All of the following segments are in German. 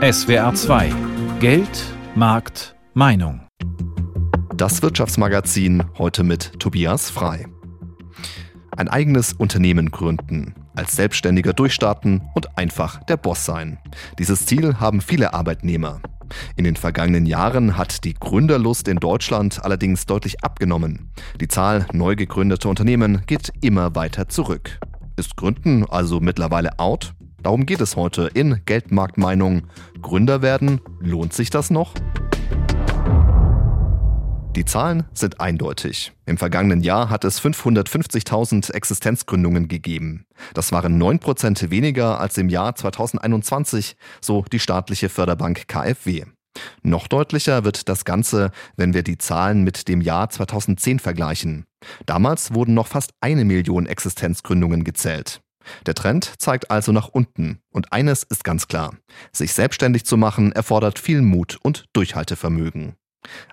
SWR 2 Geld, Markt, Meinung. Das Wirtschaftsmagazin heute mit Tobias Frei. Ein eigenes Unternehmen gründen, als Selbstständiger durchstarten und einfach der Boss sein. Dieses Ziel haben viele Arbeitnehmer. In den vergangenen Jahren hat die Gründerlust in Deutschland allerdings deutlich abgenommen. Die Zahl neu gegründeter Unternehmen geht immer weiter zurück. Ist Gründen also mittlerweile out? Darum geht es heute in Geldmarktmeinung. Gründer werden, lohnt sich das noch? Die Zahlen sind eindeutig. Im vergangenen Jahr hat es 550.000 Existenzgründungen gegeben. Das waren 9% weniger als im Jahr 2021, so die staatliche Förderbank KfW. Noch deutlicher wird das Ganze, wenn wir die Zahlen mit dem Jahr 2010 vergleichen. Damals wurden noch fast eine Million Existenzgründungen gezählt. Der Trend zeigt also nach unten. Und eines ist ganz klar. Sich selbstständig zu machen erfordert viel Mut und Durchhaltevermögen.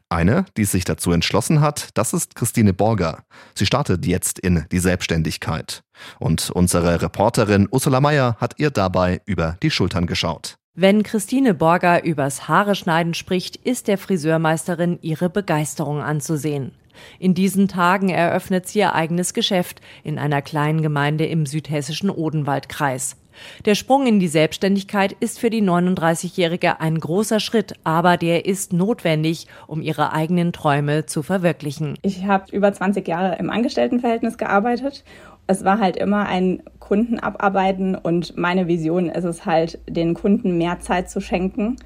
Eine, die sich dazu entschlossen hat, das ist Christine Borger. Sie startet jetzt in die Selbstständigkeit. Und unsere Reporterin Ursula Meyer hat ihr dabei über die Schultern geschaut. Wenn Christine Borger übers Haare schneiden spricht, ist der Friseurmeisterin ihre Begeisterung anzusehen. In diesen Tagen eröffnet sie ihr eigenes Geschäft in einer kleinen Gemeinde im südhessischen Odenwaldkreis. Der Sprung in die Selbstständigkeit ist für die 39-Jährige ein großer Schritt, aber der ist notwendig, um ihre eigenen Träume zu verwirklichen. Ich habe über 20 Jahre im Angestelltenverhältnis gearbeitet. Es war halt immer ein Kunden abarbeiten und meine Vision ist es halt, den Kunden mehr Zeit zu schenken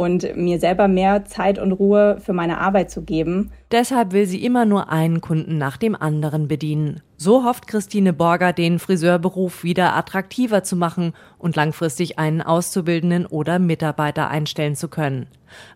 und mir selber mehr Zeit und Ruhe für meine Arbeit zu geben. Deshalb will sie immer nur einen Kunden nach dem anderen bedienen. So hofft Christine Borger, den Friseurberuf wieder attraktiver zu machen und langfristig einen Auszubildenden oder Mitarbeiter einstellen zu können.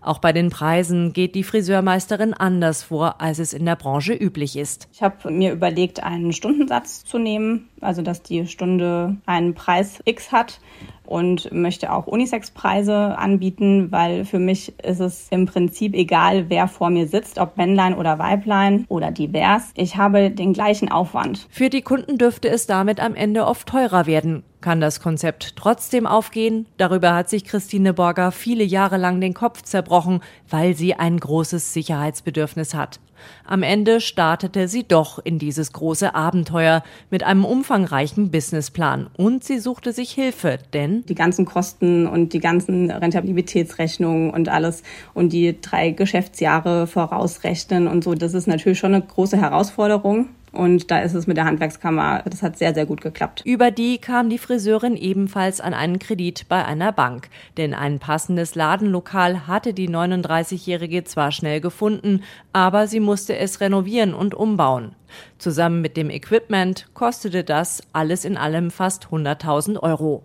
Auch bei den Preisen geht die Friseurmeisterin anders vor, als es in der Branche üblich ist. Ich habe mir überlegt, einen Stundensatz zu nehmen, also dass die Stunde einen Preis X hat und möchte auch Unisex-Preise anbieten, weil für mich ist es im Prinzip egal, wer vor mir sitzt, ob Männlein oder Weiblein oder divers. Ich habe den gleichen Aufwand. Für die Kunden dürfte es damit am Ende oft teurer werden. Kann das Konzept trotzdem aufgehen? Darüber hat sich Christine Borger viele Jahre lang den Kopf zerbrochen, weil sie ein großes Sicherheitsbedürfnis hat. Am Ende startete sie doch in dieses große Abenteuer mit einem umfangreichen Businessplan und sie suchte sich Hilfe, denn die ganzen Kosten und die ganzen Rentabilitätsrechnungen und alles und die drei Geschäftsjahre vorausrechnen und so, das ist natürlich schon eine große Herausforderung. Und da ist es mit der Handwerkskammer, das hat sehr, sehr gut geklappt. Über die kam die Friseurin ebenfalls an einen Kredit bei einer Bank. Denn ein passendes Ladenlokal hatte die 39-Jährige zwar schnell gefunden, aber sie musste es renovieren und umbauen. Zusammen mit dem Equipment kostete das alles in allem fast 100.000 Euro.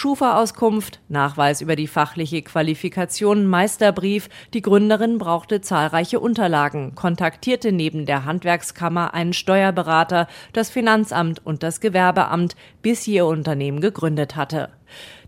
Schufa-Auskunft, Nachweis über die fachliche Qualifikation, Meisterbrief. Die Gründerin brauchte zahlreiche Unterlagen, kontaktierte neben der Handwerkskammer einen Steuerberater, das Finanzamt und das Gewerbeamt, bis sie ihr Unternehmen gegründet hatte.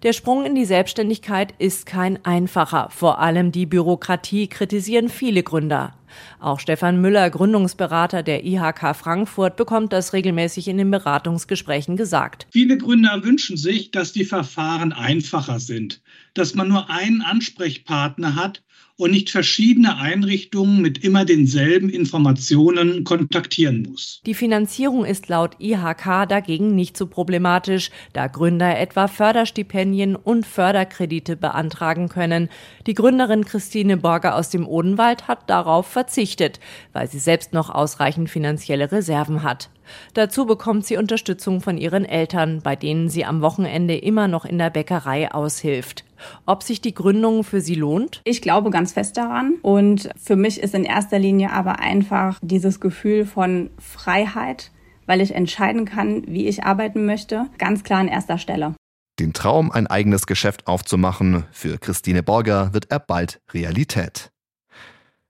Der Sprung in die Selbstständigkeit ist kein einfacher. Vor allem die Bürokratie kritisieren viele Gründer. Auch Stefan Müller, Gründungsberater der IHK Frankfurt, bekommt das regelmäßig in den Beratungsgesprächen gesagt. Viele Gründer wünschen sich, dass die Verfahren einfacher sind, dass man nur einen Ansprechpartner hat und nicht verschiedene Einrichtungen mit immer denselben Informationen kontaktieren muss. Die Finanzierung ist laut IHK dagegen nicht so problematisch, da Gründer etwa Förderstipendien und Förderkredite beantragen können. Die Gründerin Christine Borger aus dem Odenwald hat darauf verzichtet, weil sie selbst noch ausreichend finanzielle Reserven hat. Dazu bekommt sie Unterstützung von ihren Eltern, bei denen sie am Wochenende immer noch in der Bäckerei aushilft. Ob sich die Gründung für sie lohnt? Ich glaube ganz fest daran. Und für mich ist in erster Linie aber einfach dieses Gefühl von Freiheit, weil ich entscheiden kann, wie ich arbeiten möchte, ganz klar an erster Stelle. Den Traum, ein eigenes Geschäft aufzumachen, für Christine Borger wird er bald Realität.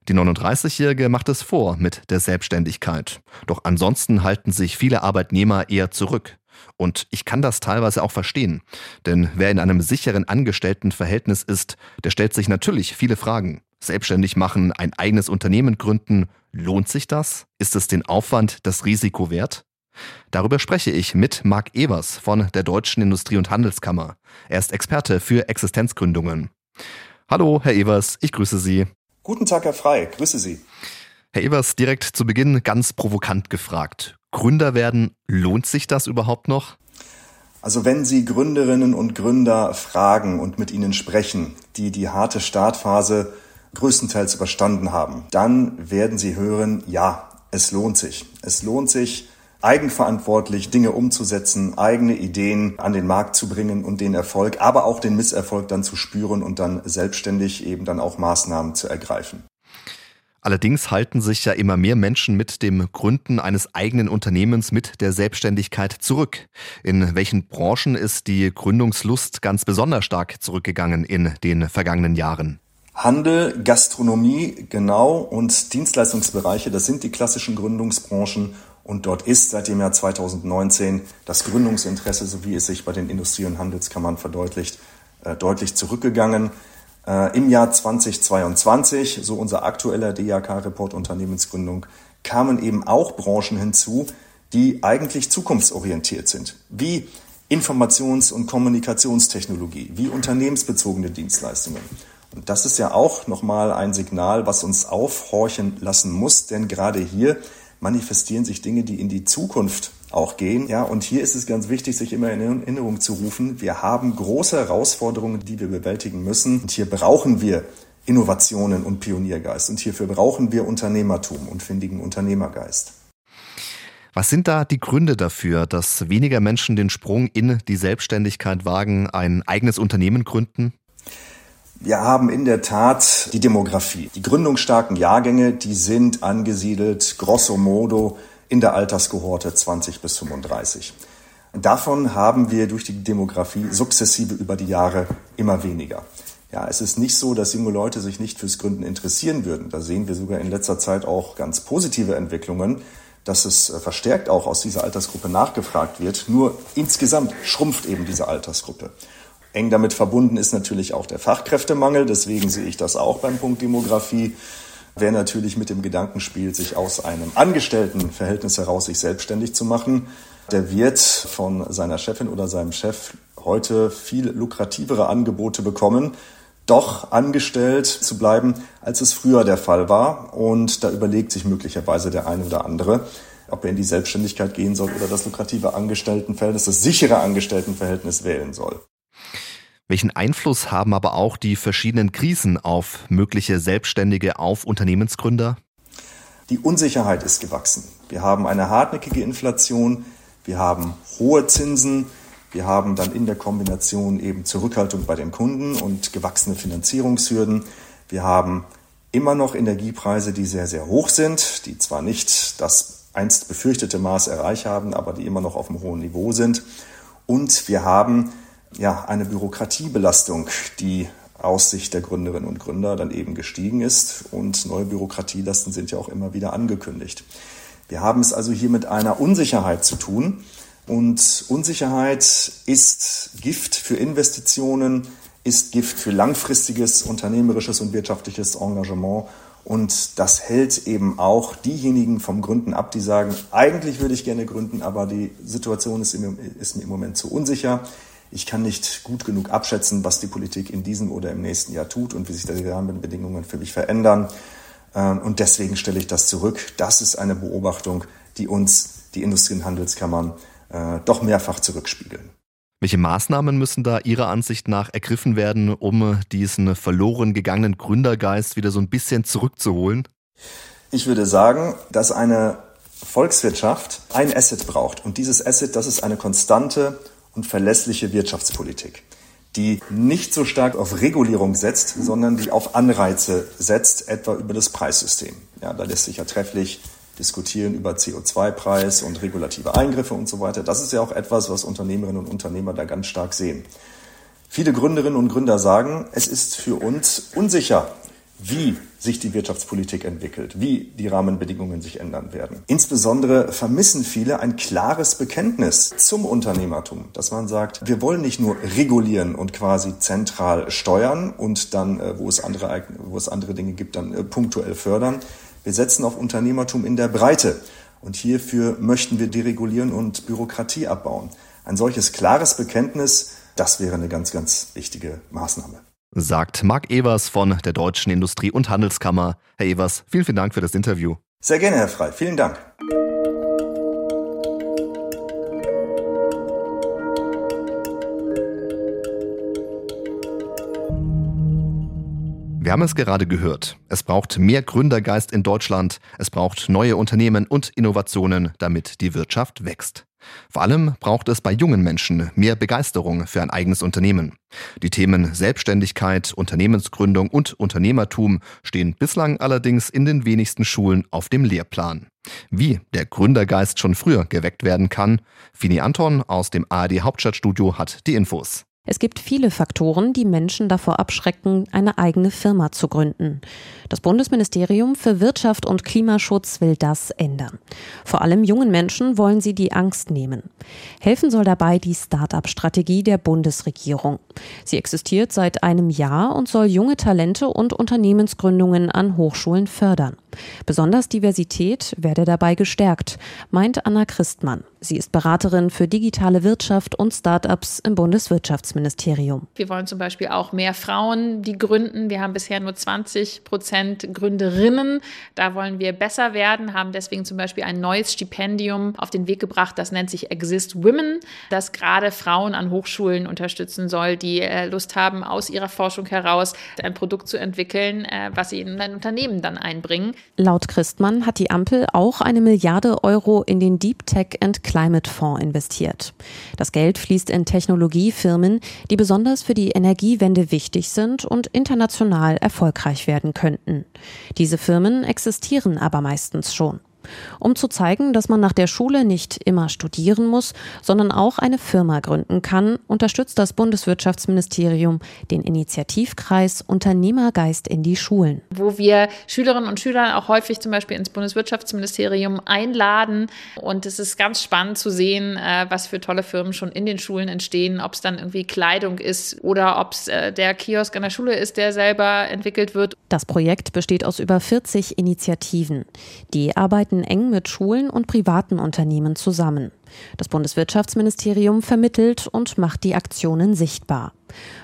Die 39-Jährige macht es vor mit der Selbstständigkeit. Doch ansonsten halten sich viele Arbeitnehmer eher zurück. Und ich kann das teilweise auch verstehen. Denn wer in einem sicheren Angestelltenverhältnis ist, der stellt sich natürlich viele Fragen. Selbstständig machen, ein eigenes Unternehmen gründen, lohnt sich das? Ist es den Aufwand, das Risiko wert? Darüber spreche ich mit Marc Evers von der Deutschen Industrie- und Handelskammer. Er ist Experte für Existenzgründungen. Hallo, Herr Evers, ich grüße Sie. Guten Tag, Herr Frei, grüße Sie. Herr Evers, direkt zu Beginn ganz provokant gefragt. Gründer werden, lohnt sich das überhaupt noch? Also wenn Sie Gründerinnen und Gründer fragen und mit ihnen sprechen, die die harte Startphase größtenteils überstanden haben, dann werden Sie hören, ja, es lohnt sich. Es lohnt sich, eigenverantwortlich Dinge umzusetzen, eigene Ideen an den Markt zu bringen und den Erfolg, aber auch den Misserfolg dann zu spüren und dann selbstständig eben dann auch Maßnahmen zu ergreifen. Allerdings halten sich ja immer mehr Menschen mit dem Gründen eines eigenen Unternehmens mit der Selbstständigkeit zurück. In welchen Branchen ist die Gründungslust ganz besonders stark zurückgegangen in den vergangenen Jahren? Handel, Gastronomie, genau und Dienstleistungsbereiche, das sind die klassischen Gründungsbranchen und dort ist seit dem Jahr 2019 das Gründungsinteresse, so wie es sich bei den Industrie- und Handelskammern verdeutlicht, äh, deutlich zurückgegangen. Äh, Im Jahr 2022, so unser aktueller DAK-Report Unternehmensgründung, kamen eben auch Branchen hinzu, die eigentlich zukunftsorientiert sind, wie Informations- und Kommunikationstechnologie, wie unternehmensbezogene Dienstleistungen. Und das ist ja auch nochmal ein Signal, was uns aufhorchen lassen muss, denn gerade hier manifestieren sich Dinge, die in die Zukunft auch gehen. Ja, und hier ist es ganz wichtig, sich immer in Erinnerung zu rufen. Wir haben große Herausforderungen, die wir bewältigen müssen. Und hier brauchen wir Innovationen und Pioniergeist. Und hierfür brauchen wir Unternehmertum und findigen Unternehmergeist. Was sind da die Gründe dafür, dass weniger Menschen den Sprung in die Selbstständigkeit wagen, ein eigenes Unternehmen gründen? Wir haben in der Tat die Demografie. Die gründungsstarken Jahrgänge, die sind angesiedelt grosso modo in der Alterskohorte 20 bis 35. Davon haben wir durch die Demografie sukzessive über die Jahre immer weniger. Ja, es ist nicht so, dass junge Leute sich nicht fürs Gründen interessieren würden. Da sehen wir sogar in letzter Zeit auch ganz positive Entwicklungen, dass es äh, verstärkt auch aus dieser Altersgruppe nachgefragt wird. Nur insgesamt schrumpft eben diese Altersgruppe. Eng damit verbunden ist natürlich auch der Fachkräftemangel. Deswegen sehe ich das auch beim Punkt Demografie. Wer natürlich mit dem Gedanken spielt, sich aus einem Angestelltenverhältnis heraus sich selbstständig zu machen, der wird von seiner Chefin oder seinem Chef heute viel lukrativere Angebote bekommen, doch angestellt zu bleiben, als es früher der Fall war. Und da überlegt sich möglicherweise der eine oder andere, ob er in die Selbstständigkeit gehen soll oder das lukrative Angestelltenverhältnis, das sichere Angestelltenverhältnis wählen soll. Welchen Einfluss haben aber auch die verschiedenen Krisen auf mögliche Selbstständige, auf Unternehmensgründer? Die Unsicherheit ist gewachsen. Wir haben eine hartnäckige Inflation, wir haben hohe Zinsen, wir haben dann in der Kombination eben Zurückhaltung bei den Kunden und gewachsene Finanzierungshürden. Wir haben immer noch Energiepreise, die sehr, sehr hoch sind, die zwar nicht das einst befürchtete Maß erreicht haben, aber die immer noch auf einem hohen Niveau sind. Und wir haben ja, eine Bürokratiebelastung, die aus Sicht der Gründerinnen und Gründer dann eben gestiegen ist. Und neue Bürokratielasten sind ja auch immer wieder angekündigt. Wir haben es also hier mit einer Unsicherheit zu tun. Und Unsicherheit ist Gift für Investitionen, ist Gift für langfristiges unternehmerisches und wirtschaftliches Engagement. Und das hält eben auch diejenigen vom Gründen ab, die sagen, eigentlich würde ich gerne gründen, aber die Situation ist, ist mir im Moment zu unsicher. Ich kann nicht gut genug abschätzen, was die Politik in diesem oder im nächsten Jahr tut und wie sich die Rahmenbedingungen für mich verändern. Ähm, und deswegen stelle ich das zurück. Das ist eine Beobachtung, die uns die Industrie- und Handelskammern äh, doch mehrfach zurückspiegeln. Welche Maßnahmen müssen da Ihrer Ansicht nach ergriffen werden, um diesen verloren gegangenen Gründergeist wieder so ein bisschen zurückzuholen? Ich würde sagen, dass eine Volkswirtschaft ein Asset braucht. Und dieses Asset, das ist eine konstante und verlässliche Wirtschaftspolitik, die nicht so stark auf Regulierung setzt, sondern die auf Anreize setzt, etwa über das Preissystem. Ja, da lässt sich ja trefflich diskutieren über CO2-Preis und regulative Eingriffe und so weiter. Das ist ja auch etwas, was Unternehmerinnen und Unternehmer da ganz stark sehen. Viele Gründerinnen und Gründer sagen, es ist für uns unsicher, wie sich die Wirtschaftspolitik entwickelt, wie die Rahmenbedingungen sich ändern werden. Insbesondere vermissen viele ein klares Bekenntnis zum Unternehmertum, dass man sagt, wir wollen nicht nur regulieren und quasi zentral steuern und dann, äh, wo es andere, wo es andere Dinge gibt, dann äh, punktuell fördern. Wir setzen auf Unternehmertum in der Breite. Und hierfür möchten wir deregulieren und Bürokratie abbauen. Ein solches klares Bekenntnis, das wäre eine ganz, ganz wichtige Maßnahme. Sagt Marc Evers von der Deutschen Industrie- und Handelskammer. Herr Evers, vielen, vielen Dank für das Interview. Sehr gerne, Herr Frei. Vielen Dank. Wir haben es gerade gehört. Es braucht mehr Gründergeist in Deutschland. Es braucht neue Unternehmen und Innovationen, damit die Wirtschaft wächst. Vor allem braucht es bei jungen Menschen mehr Begeisterung für ein eigenes Unternehmen. Die Themen Selbstständigkeit, Unternehmensgründung und Unternehmertum stehen bislang allerdings in den wenigsten Schulen auf dem Lehrplan. Wie der Gründergeist schon früher geweckt werden kann, Fini Anton aus dem ARD Hauptstadtstudio hat die Infos. Es gibt viele Faktoren, die Menschen davor abschrecken, eine eigene Firma zu gründen. Das Bundesministerium für Wirtschaft und Klimaschutz will das ändern. Vor allem jungen Menschen wollen sie die Angst nehmen. Helfen soll dabei die Start-up-Strategie der Bundesregierung. Sie existiert seit einem Jahr und soll junge Talente und Unternehmensgründungen an Hochschulen fördern. Besonders Diversität werde dabei gestärkt, meint Anna Christmann. Sie ist Beraterin für digitale Wirtschaft und Start-ups im Bundeswirtschaftsministerium. Wir wollen zum Beispiel auch mehr Frauen, die gründen. Wir haben bisher nur 20 Prozent Gründerinnen. Da wollen wir besser werden, haben deswegen zum Beispiel ein neues Stipendium auf den Weg gebracht. Das nennt sich Exist Women, das gerade Frauen an Hochschulen unterstützen soll, die äh, Lust haben, aus ihrer Forschung heraus ein Produkt zu entwickeln, äh, was sie in ein Unternehmen dann einbringen. Laut Christmann hat die Ampel auch eine Milliarde Euro in den Deep Tech and Climate Fonds investiert. Das Geld fließt in Technologiefirmen, die besonders für die Energiewende wichtig sind und international erfolgreich werden könnten. Diese Firmen existieren aber meistens schon. Um zu zeigen, dass man nach der Schule nicht immer studieren muss, sondern auch eine Firma gründen kann, unterstützt das Bundeswirtschaftsministerium den Initiativkreis Unternehmergeist in die Schulen. Wo wir Schülerinnen und Schüler auch häufig zum Beispiel ins Bundeswirtschaftsministerium einladen. Und es ist ganz spannend zu sehen, äh, was für tolle Firmen schon in den Schulen entstehen, ob es dann irgendwie Kleidung ist oder ob es äh, der Kiosk an der Schule ist, der selber entwickelt wird. Das Projekt besteht aus über 40 Initiativen. Die arbeiten arbeiten eng mit Schulen und privaten Unternehmen zusammen. Das Bundeswirtschaftsministerium vermittelt und macht die Aktionen sichtbar.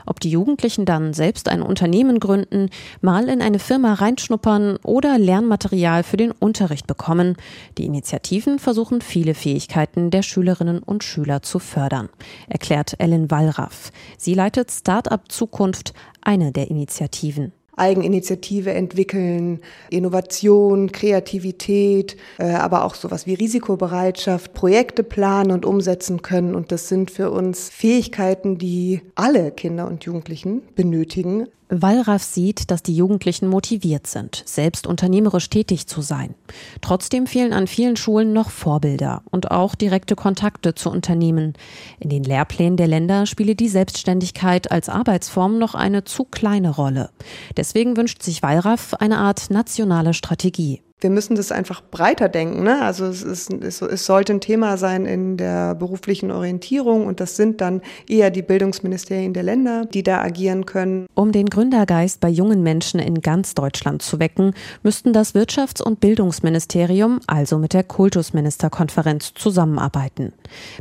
Ob die Jugendlichen dann selbst ein Unternehmen gründen, mal in eine Firma reinschnuppern oder Lernmaterial für den Unterricht bekommen, die Initiativen versuchen viele Fähigkeiten der Schülerinnen und Schüler zu fördern, erklärt Ellen Wallraff. Sie leitet Start-up Zukunft, eine der Initiativen. Eigeninitiative entwickeln, Innovation, Kreativität, äh, aber auch sowas wie Risikobereitschaft, Projekte planen und umsetzen können. Und das sind für uns Fähigkeiten, die alle Kinder und Jugendlichen benötigen, Wallraff sieht, dass die Jugendlichen motiviert sind, selbst unternehmerisch tätig zu sein. Trotzdem fehlen an vielen Schulen noch Vorbilder und auch direkte Kontakte zu Unternehmen. In den Lehrplänen der Länder spiele die Selbstständigkeit als Arbeitsform noch eine zu kleine Rolle. Deswegen wünscht sich Wallraff eine Art nationale Strategie wir müssen das einfach breiter denken. Ne? Also es, ist, es, es sollte ein Thema sein in der beruflichen Orientierung und das sind dann eher die Bildungsministerien der Länder, die da agieren können. Um den Gründergeist bei jungen Menschen in ganz Deutschland zu wecken, müssten das Wirtschafts- und Bildungsministerium also mit der Kultusministerkonferenz zusammenarbeiten.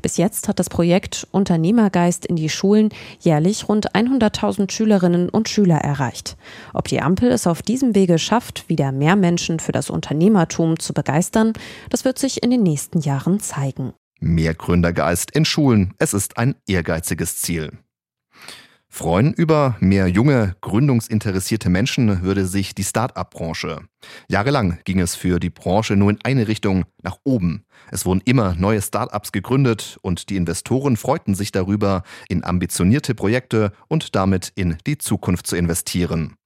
Bis jetzt hat das Projekt Unternehmergeist in die Schulen jährlich rund 100.000 Schülerinnen und Schüler erreicht. Ob die Ampel es auf diesem Wege schafft, wieder mehr Menschen für das Unternehmen Unternehmertum zu begeistern, das wird sich in den nächsten Jahren zeigen. Mehr Gründergeist in Schulen. Es ist ein ehrgeiziges Ziel. Freuen über mehr junge, gründungsinteressierte Menschen würde sich die Start-up-Branche. Jahrelang ging es für die Branche nur in eine Richtung, nach oben. Es wurden immer neue Start-ups gegründet und die Investoren freuten sich darüber, in ambitionierte Projekte und damit in die Zukunft zu investieren.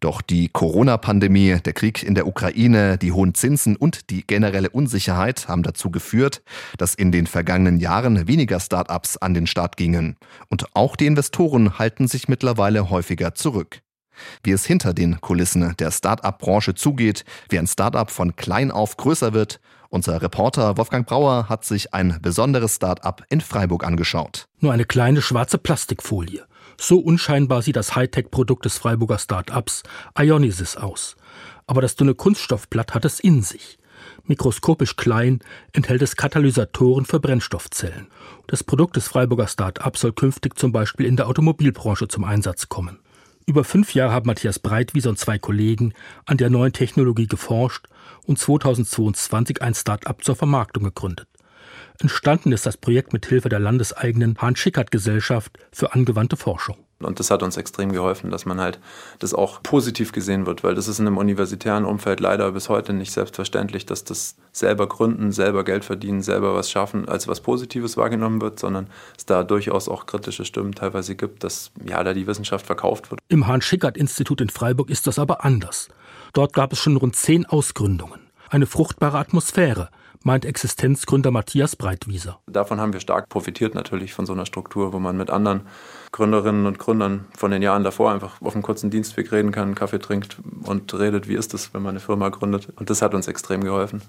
Doch die Corona-Pandemie, der Krieg in der Ukraine, die hohen Zinsen und die generelle Unsicherheit haben dazu geführt, dass in den vergangenen Jahren weniger Start-ups an den Start gingen. Und auch die Investoren halten sich mittlerweile häufiger zurück. Wie es hinter den Kulissen der Start-up-Branche zugeht, wie ein Start-up von klein auf größer wird, unser Reporter Wolfgang Brauer hat sich ein besonderes Start-up in Freiburg angeschaut. Nur eine kleine schwarze Plastikfolie. So unscheinbar sieht das Hightech-Produkt des Freiburger Start-ups Ionisys aus. Aber das dünne Kunststoffblatt hat es in sich. Mikroskopisch klein enthält es Katalysatoren für Brennstoffzellen. Das Produkt des Freiburger Start-ups soll künftig zum Beispiel in der Automobilbranche zum Einsatz kommen. Über fünf Jahre haben Matthias Breitwieser und zwei Kollegen an der neuen Technologie geforscht und 2022 ein Start-up zur Vermarktung gegründet. Entstanden ist das Projekt mit Hilfe der landeseigenen Hahn-Schickert-Gesellschaft für angewandte Forschung. Und das hat uns extrem geholfen, dass man halt das auch positiv gesehen wird, weil das ist in einem universitären Umfeld leider bis heute nicht selbstverständlich, dass das selber gründen, selber Geld verdienen, selber was schaffen, als was Positives wahrgenommen wird, sondern es da durchaus auch kritische Stimmen teilweise gibt, dass ja da die Wissenschaft verkauft wird. Im Hahn-Schickert-Institut in Freiburg ist das aber anders. Dort gab es schon rund zehn Ausgründungen. Eine fruchtbare Atmosphäre, meint Existenzgründer Matthias Breitwieser. Davon haben wir stark profitiert natürlich von so einer Struktur, wo man mit anderen Gründerinnen und Gründern von den Jahren davor einfach auf einem kurzen Dienstweg reden kann, Kaffee trinkt und redet, wie ist es, wenn man eine Firma gründet. Und das hat uns extrem geholfen.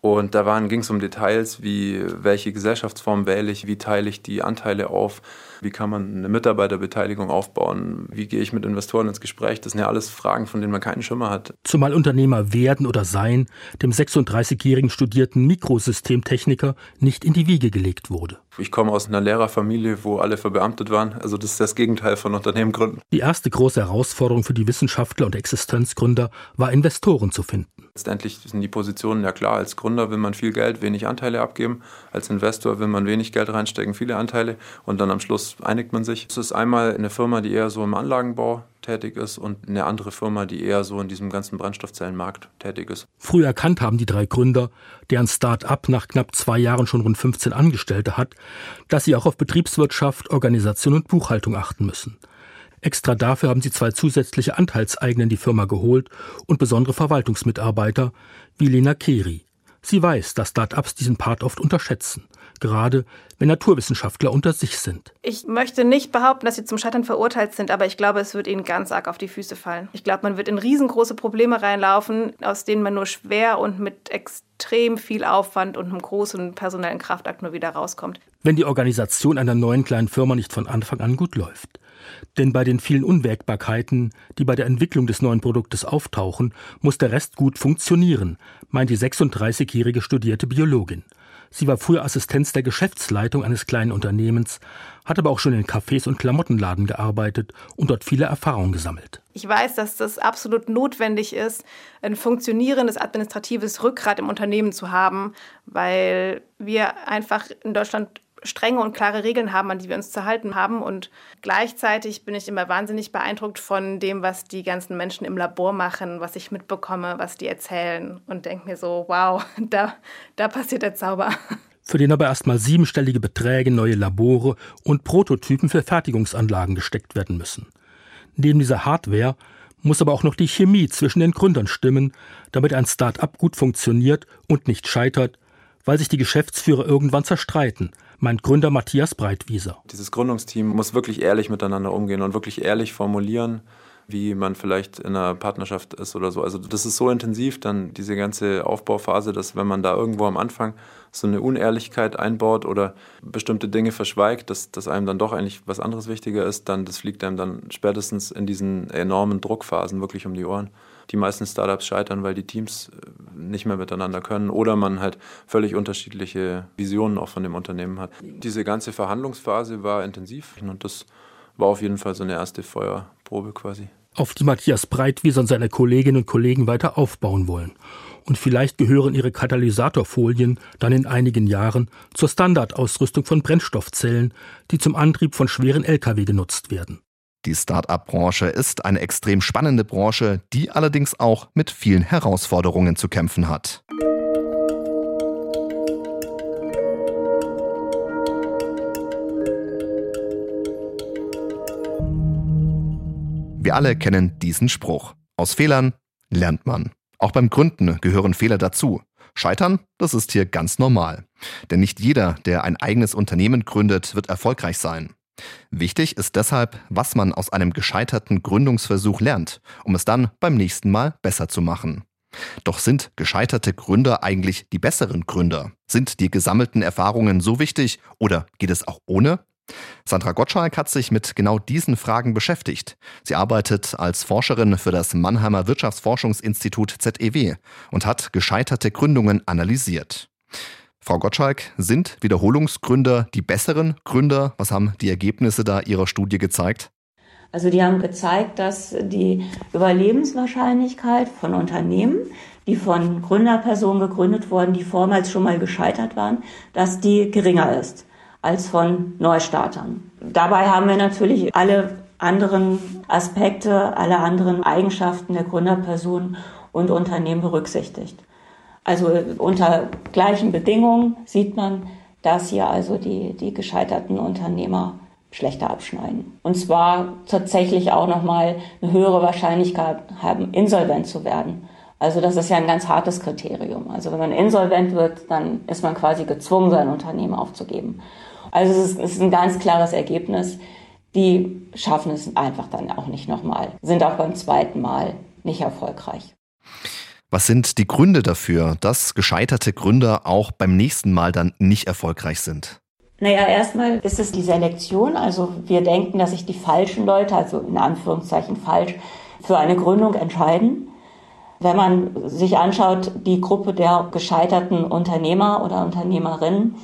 Und da ging es um Details wie, welche Gesellschaftsform wähle ich, wie teile ich die Anteile auf, wie kann man eine Mitarbeiterbeteiligung aufbauen, wie gehe ich mit Investoren ins Gespräch. Das sind ja alles Fragen, von denen man keinen Schimmer hat. Zumal Unternehmer werden oder sein dem 36-jährigen studierten Mikrosystemtechniker nicht in die Wiege gelegt wurde. Ich komme aus einer Lehrerfamilie, wo alle verbeamtet waren. Also das ist das Gegenteil von Unternehmen gründen. Die erste große Herausforderung für die Wissenschaftler und Existenzgründer war Investoren zu finden. Letztendlich sind die Positionen ja klar. Als Gründer will man viel Geld, wenig Anteile abgeben. Als Investor will man wenig Geld reinstecken, viele Anteile. Und dann am Schluss einigt man sich. Es ist einmal eine Firma, die eher so im Anlagenbau tätig ist und eine andere Firma, die eher so in diesem ganzen Brennstoffzellenmarkt tätig ist. Früh erkannt haben die drei Gründer, deren Start-up nach knapp zwei Jahren schon rund 15 Angestellte hat, dass sie auch auf Betriebswirtschaft, Organisation und Buchhaltung achten müssen. Extra dafür haben sie zwei zusätzliche Anteilseigner in die Firma geholt und besondere Verwaltungsmitarbeiter wie Lena Keri. Sie weiß, dass Start-ups diesen Part oft unterschätzen gerade wenn Naturwissenschaftler unter sich sind. Ich möchte nicht behaupten, dass sie zum Scheitern verurteilt sind, aber ich glaube, es wird ihnen ganz arg auf die Füße fallen. Ich glaube, man wird in riesengroße Probleme reinlaufen, aus denen man nur schwer und mit extrem viel Aufwand und einem großen personellen Kraftakt nur wieder rauskommt. Wenn die Organisation einer neuen kleinen Firma nicht von Anfang an gut läuft. Denn bei den vielen Unwägbarkeiten, die bei der Entwicklung des neuen Produktes auftauchen, muss der Rest gut funktionieren, meint die 36-jährige studierte Biologin. Sie war früher Assistenz der Geschäftsleitung eines kleinen Unternehmens, hat aber auch schon in Cafés und Klamottenladen gearbeitet und dort viele Erfahrungen gesammelt. Ich weiß, dass das absolut notwendig ist, ein funktionierendes administratives Rückgrat im Unternehmen zu haben, weil wir einfach in Deutschland strenge und klare Regeln haben, an die wir uns zu halten haben. Und gleichzeitig bin ich immer wahnsinnig beeindruckt von dem, was die ganzen Menschen im Labor machen, was ich mitbekomme, was die erzählen und denke mir so, wow, da, da passiert der Zauber. Für den aber erstmal siebenstellige Beträge, neue Labore und Prototypen für Fertigungsanlagen gesteckt werden müssen. Neben dieser Hardware muss aber auch noch die Chemie zwischen den Gründern stimmen, damit ein Start-up gut funktioniert und nicht scheitert, weil sich die Geschäftsführer irgendwann zerstreiten, meint Gründer Matthias Breitwieser. Dieses Gründungsteam muss wirklich ehrlich miteinander umgehen und wirklich ehrlich formulieren, wie man vielleicht in einer Partnerschaft ist oder so. Also das ist so intensiv, dann diese ganze Aufbauphase, dass wenn man da irgendwo am Anfang so eine Unehrlichkeit einbaut oder bestimmte Dinge verschweigt, dass, dass einem dann doch eigentlich was anderes wichtiger ist, dann das fliegt einem dann spätestens in diesen enormen Druckphasen wirklich um die Ohren die meisten Startups scheitern, weil die Teams äh, nicht mehr miteinander können oder man halt völlig unterschiedliche Visionen auch von dem Unternehmen hat. Diese ganze Verhandlungsphase war intensiv und das war auf jeden Fall so eine erste Feuerprobe quasi. Auf die Matthias Breitwieser und seine Kolleginnen und Kollegen weiter aufbauen wollen. Und vielleicht gehören ihre Katalysatorfolien dann in einigen Jahren zur Standardausrüstung von Brennstoffzellen, die zum Antrieb von schweren Lkw genutzt werden. Die Start-up-Branche ist eine extrem spannende Branche, die allerdings auch mit vielen Herausforderungen zu kämpfen hat. Wir alle kennen diesen Spruch. Aus Fehlern lernt man. Auch beim Gründen gehören Fehler dazu. Scheitern, das ist hier ganz normal. Denn nicht jeder, der ein eigenes Unternehmen gründet, wird erfolgreich sein. Wichtig ist deshalb, was man aus einem gescheiterten Gründungsversuch lernt, um es dann beim nächsten Mal besser zu machen. Doch sind gescheiterte Gründer eigentlich die besseren Gründer? Sind die gesammelten Erfahrungen so wichtig oder geht es auch ohne? Sandra Gottschalk hat sich mit genau diesen Fragen beschäftigt. Sie arbeitet als Forscherin für das Mannheimer Wirtschaftsforschungsinstitut ZEW und hat gescheiterte Gründungen analysiert. Frau Gottschalk, sind Wiederholungsgründer die besseren Gründer? Was haben die Ergebnisse da Ihrer Studie gezeigt? Also die haben gezeigt, dass die Überlebenswahrscheinlichkeit von Unternehmen, die von Gründerpersonen gegründet wurden, die vormals schon mal gescheitert waren, dass die geringer ist als von Neustartern. Dabei haben wir natürlich alle anderen Aspekte, alle anderen Eigenschaften der Gründerpersonen und Unternehmen berücksichtigt. Also unter gleichen Bedingungen sieht man, dass hier also die, die gescheiterten Unternehmer schlechter abschneiden. Und zwar tatsächlich auch nochmal eine höhere Wahrscheinlichkeit haben, insolvent zu werden. Also das ist ja ein ganz hartes Kriterium. Also wenn man insolvent wird, dann ist man quasi gezwungen, sein Unternehmen aufzugeben. Also es ist, es ist ein ganz klares Ergebnis. Die schaffen es einfach dann auch nicht nochmal, sind auch beim zweiten Mal nicht erfolgreich. Was sind die Gründe dafür, dass gescheiterte Gründer auch beim nächsten Mal dann nicht erfolgreich sind? Naja, erstmal ist es die Selektion. Also wir denken, dass sich die falschen Leute, also in Anführungszeichen falsch, für eine Gründung entscheiden. Wenn man sich anschaut, die Gruppe der gescheiterten Unternehmer oder Unternehmerinnen,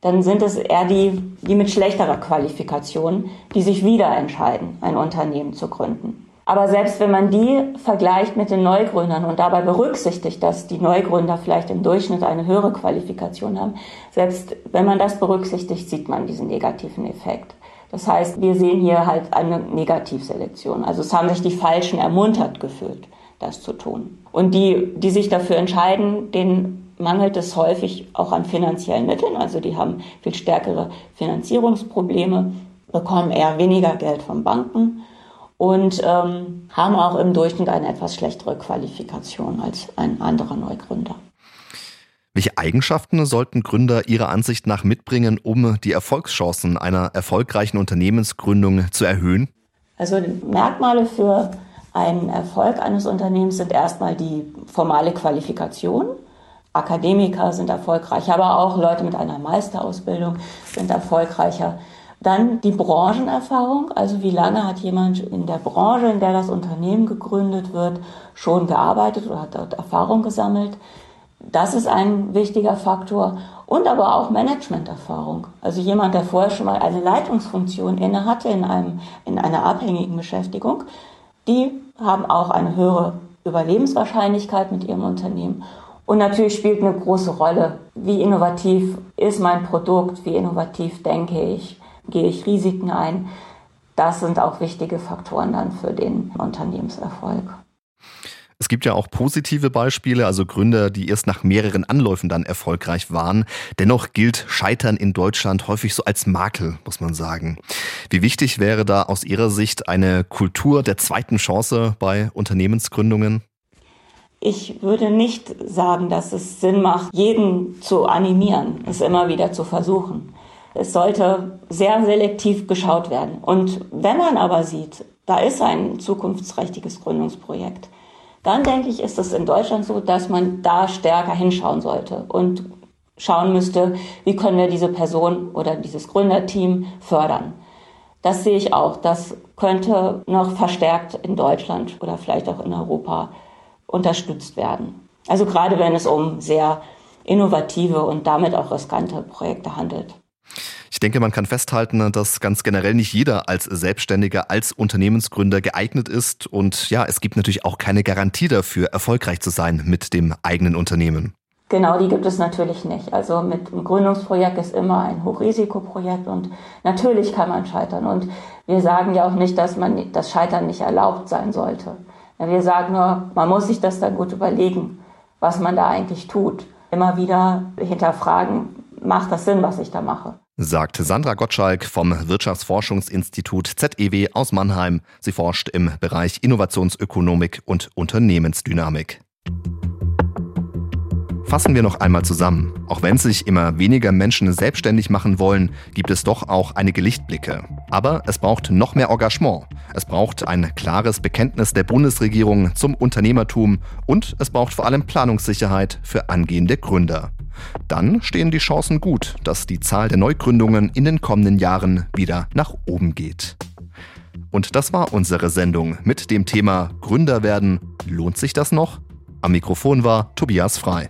dann sind es eher die, die mit schlechterer Qualifikation, die sich wieder entscheiden, ein Unternehmen zu gründen. Aber selbst wenn man die vergleicht mit den Neugründern und dabei berücksichtigt, dass die Neugründer vielleicht im Durchschnitt eine höhere Qualifikation haben, selbst wenn man das berücksichtigt, sieht man diesen negativen Effekt. Das heißt, wir sehen hier halt eine Negativselektion. Also es haben sich die Falschen ermuntert gefühlt, das zu tun. Und die, die sich dafür entscheiden, denen mangelt es häufig auch an finanziellen Mitteln. Also die haben viel stärkere Finanzierungsprobleme, bekommen eher weniger Geld von Banken und ähm, haben auch im Durchschnitt eine etwas schlechtere Qualifikation als ein anderer Neugründer. Welche Eigenschaften sollten Gründer Ihrer Ansicht nach mitbringen, um die Erfolgschancen einer erfolgreichen Unternehmensgründung zu erhöhen? Also Merkmale für einen Erfolg eines Unternehmens sind erstmal die formale Qualifikation. Akademiker sind erfolgreich, aber auch Leute mit einer Meisterausbildung sind erfolgreicher. Dann die Branchenerfahrung, also wie lange hat jemand in der Branche, in der das Unternehmen gegründet wird, schon gearbeitet oder hat dort Erfahrung gesammelt. Das ist ein wichtiger Faktor. Und aber auch Managementerfahrung. Also jemand, der vorher schon mal eine Leitungsfunktion inne hatte in, einem, in einer abhängigen Beschäftigung, die haben auch eine höhere Überlebenswahrscheinlichkeit mit ihrem Unternehmen. Und natürlich spielt eine große Rolle, wie innovativ ist mein Produkt, wie innovativ denke ich, gehe ich Risiken ein. Das sind auch wichtige Faktoren dann für den Unternehmenserfolg. Es gibt ja auch positive Beispiele, also Gründer, die erst nach mehreren Anläufen dann erfolgreich waren. Dennoch gilt Scheitern in Deutschland häufig so als Makel, muss man sagen. Wie wichtig wäre da aus Ihrer Sicht eine Kultur der zweiten Chance bei Unternehmensgründungen? Ich würde nicht sagen, dass es Sinn macht, jeden zu animieren, es immer wieder zu versuchen. Es sollte sehr selektiv geschaut werden. Und wenn man aber sieht, da ist ein zukunftsträchtiges Gründungsprojekt, dann denke ich, ist es in Deutschland so, dass man da stärker hinschauen sollte und schauen müsste, wie können wir diese Person oder dieses Gründerteam fördern. Das sehe ich auch. Das könnte noch verstärkt in Deutschland oder vielleicht auch in Europa unterstützt werden. Also gerade wenn es um sehr innovative und damit auch riskante Projekte handelt. Ich denke, man kann festhalten, dass ganz generell nicht jeder als Selbstständiger, als Unternehmensgründer geeignet ist. Und ja, es gibt natürlich auch keine Garantie dafür, erfolgreich zu sein mit dem eigenen Unternehmen. Genau, die gibt es natürlich nicht. Also mit einem Gründungsprojekt ist immer ein Hochrisikoprojekt und natürlich kann man scheitern. Und wir sagen ja auch nicht, dass man das Scheitern nicht erlaubt sein sollte. Wir sagen nur, man muss sich das dann gut überlegen, was man da eigentlich tut. Immer wieder hinterfragen, macht das Sinn, was ich da mache? sagt Sandra Gottschalk vom Wirtschaftsforschungsinstitut ZEW aus Mannheim. Sie forscht im Bereich Innovationsökonomik und Unternehmensdynamik. Fassen wir noch einmal zusammen. Auch wenn sich immer weniger Menschen selbstständig machen wollen, gibt es doch auch einige Lichtblicke. Aber es braucht noch mehr Engagement. Es braucht ein klares Bekenntnis der Bundesregierung zum Unternehmertum und es braucht vor allem Planungssicherheit für angehende Gründer. Dann stehen die Chancen gut, dass die Zahl der Neugründungen in den kommenden Jahren wieder nach oben geht. Und das war unsere Sendung mit dem Thema Gründer werden. Lohnt sich das noch? Am Mikrofon war Tobias Frei.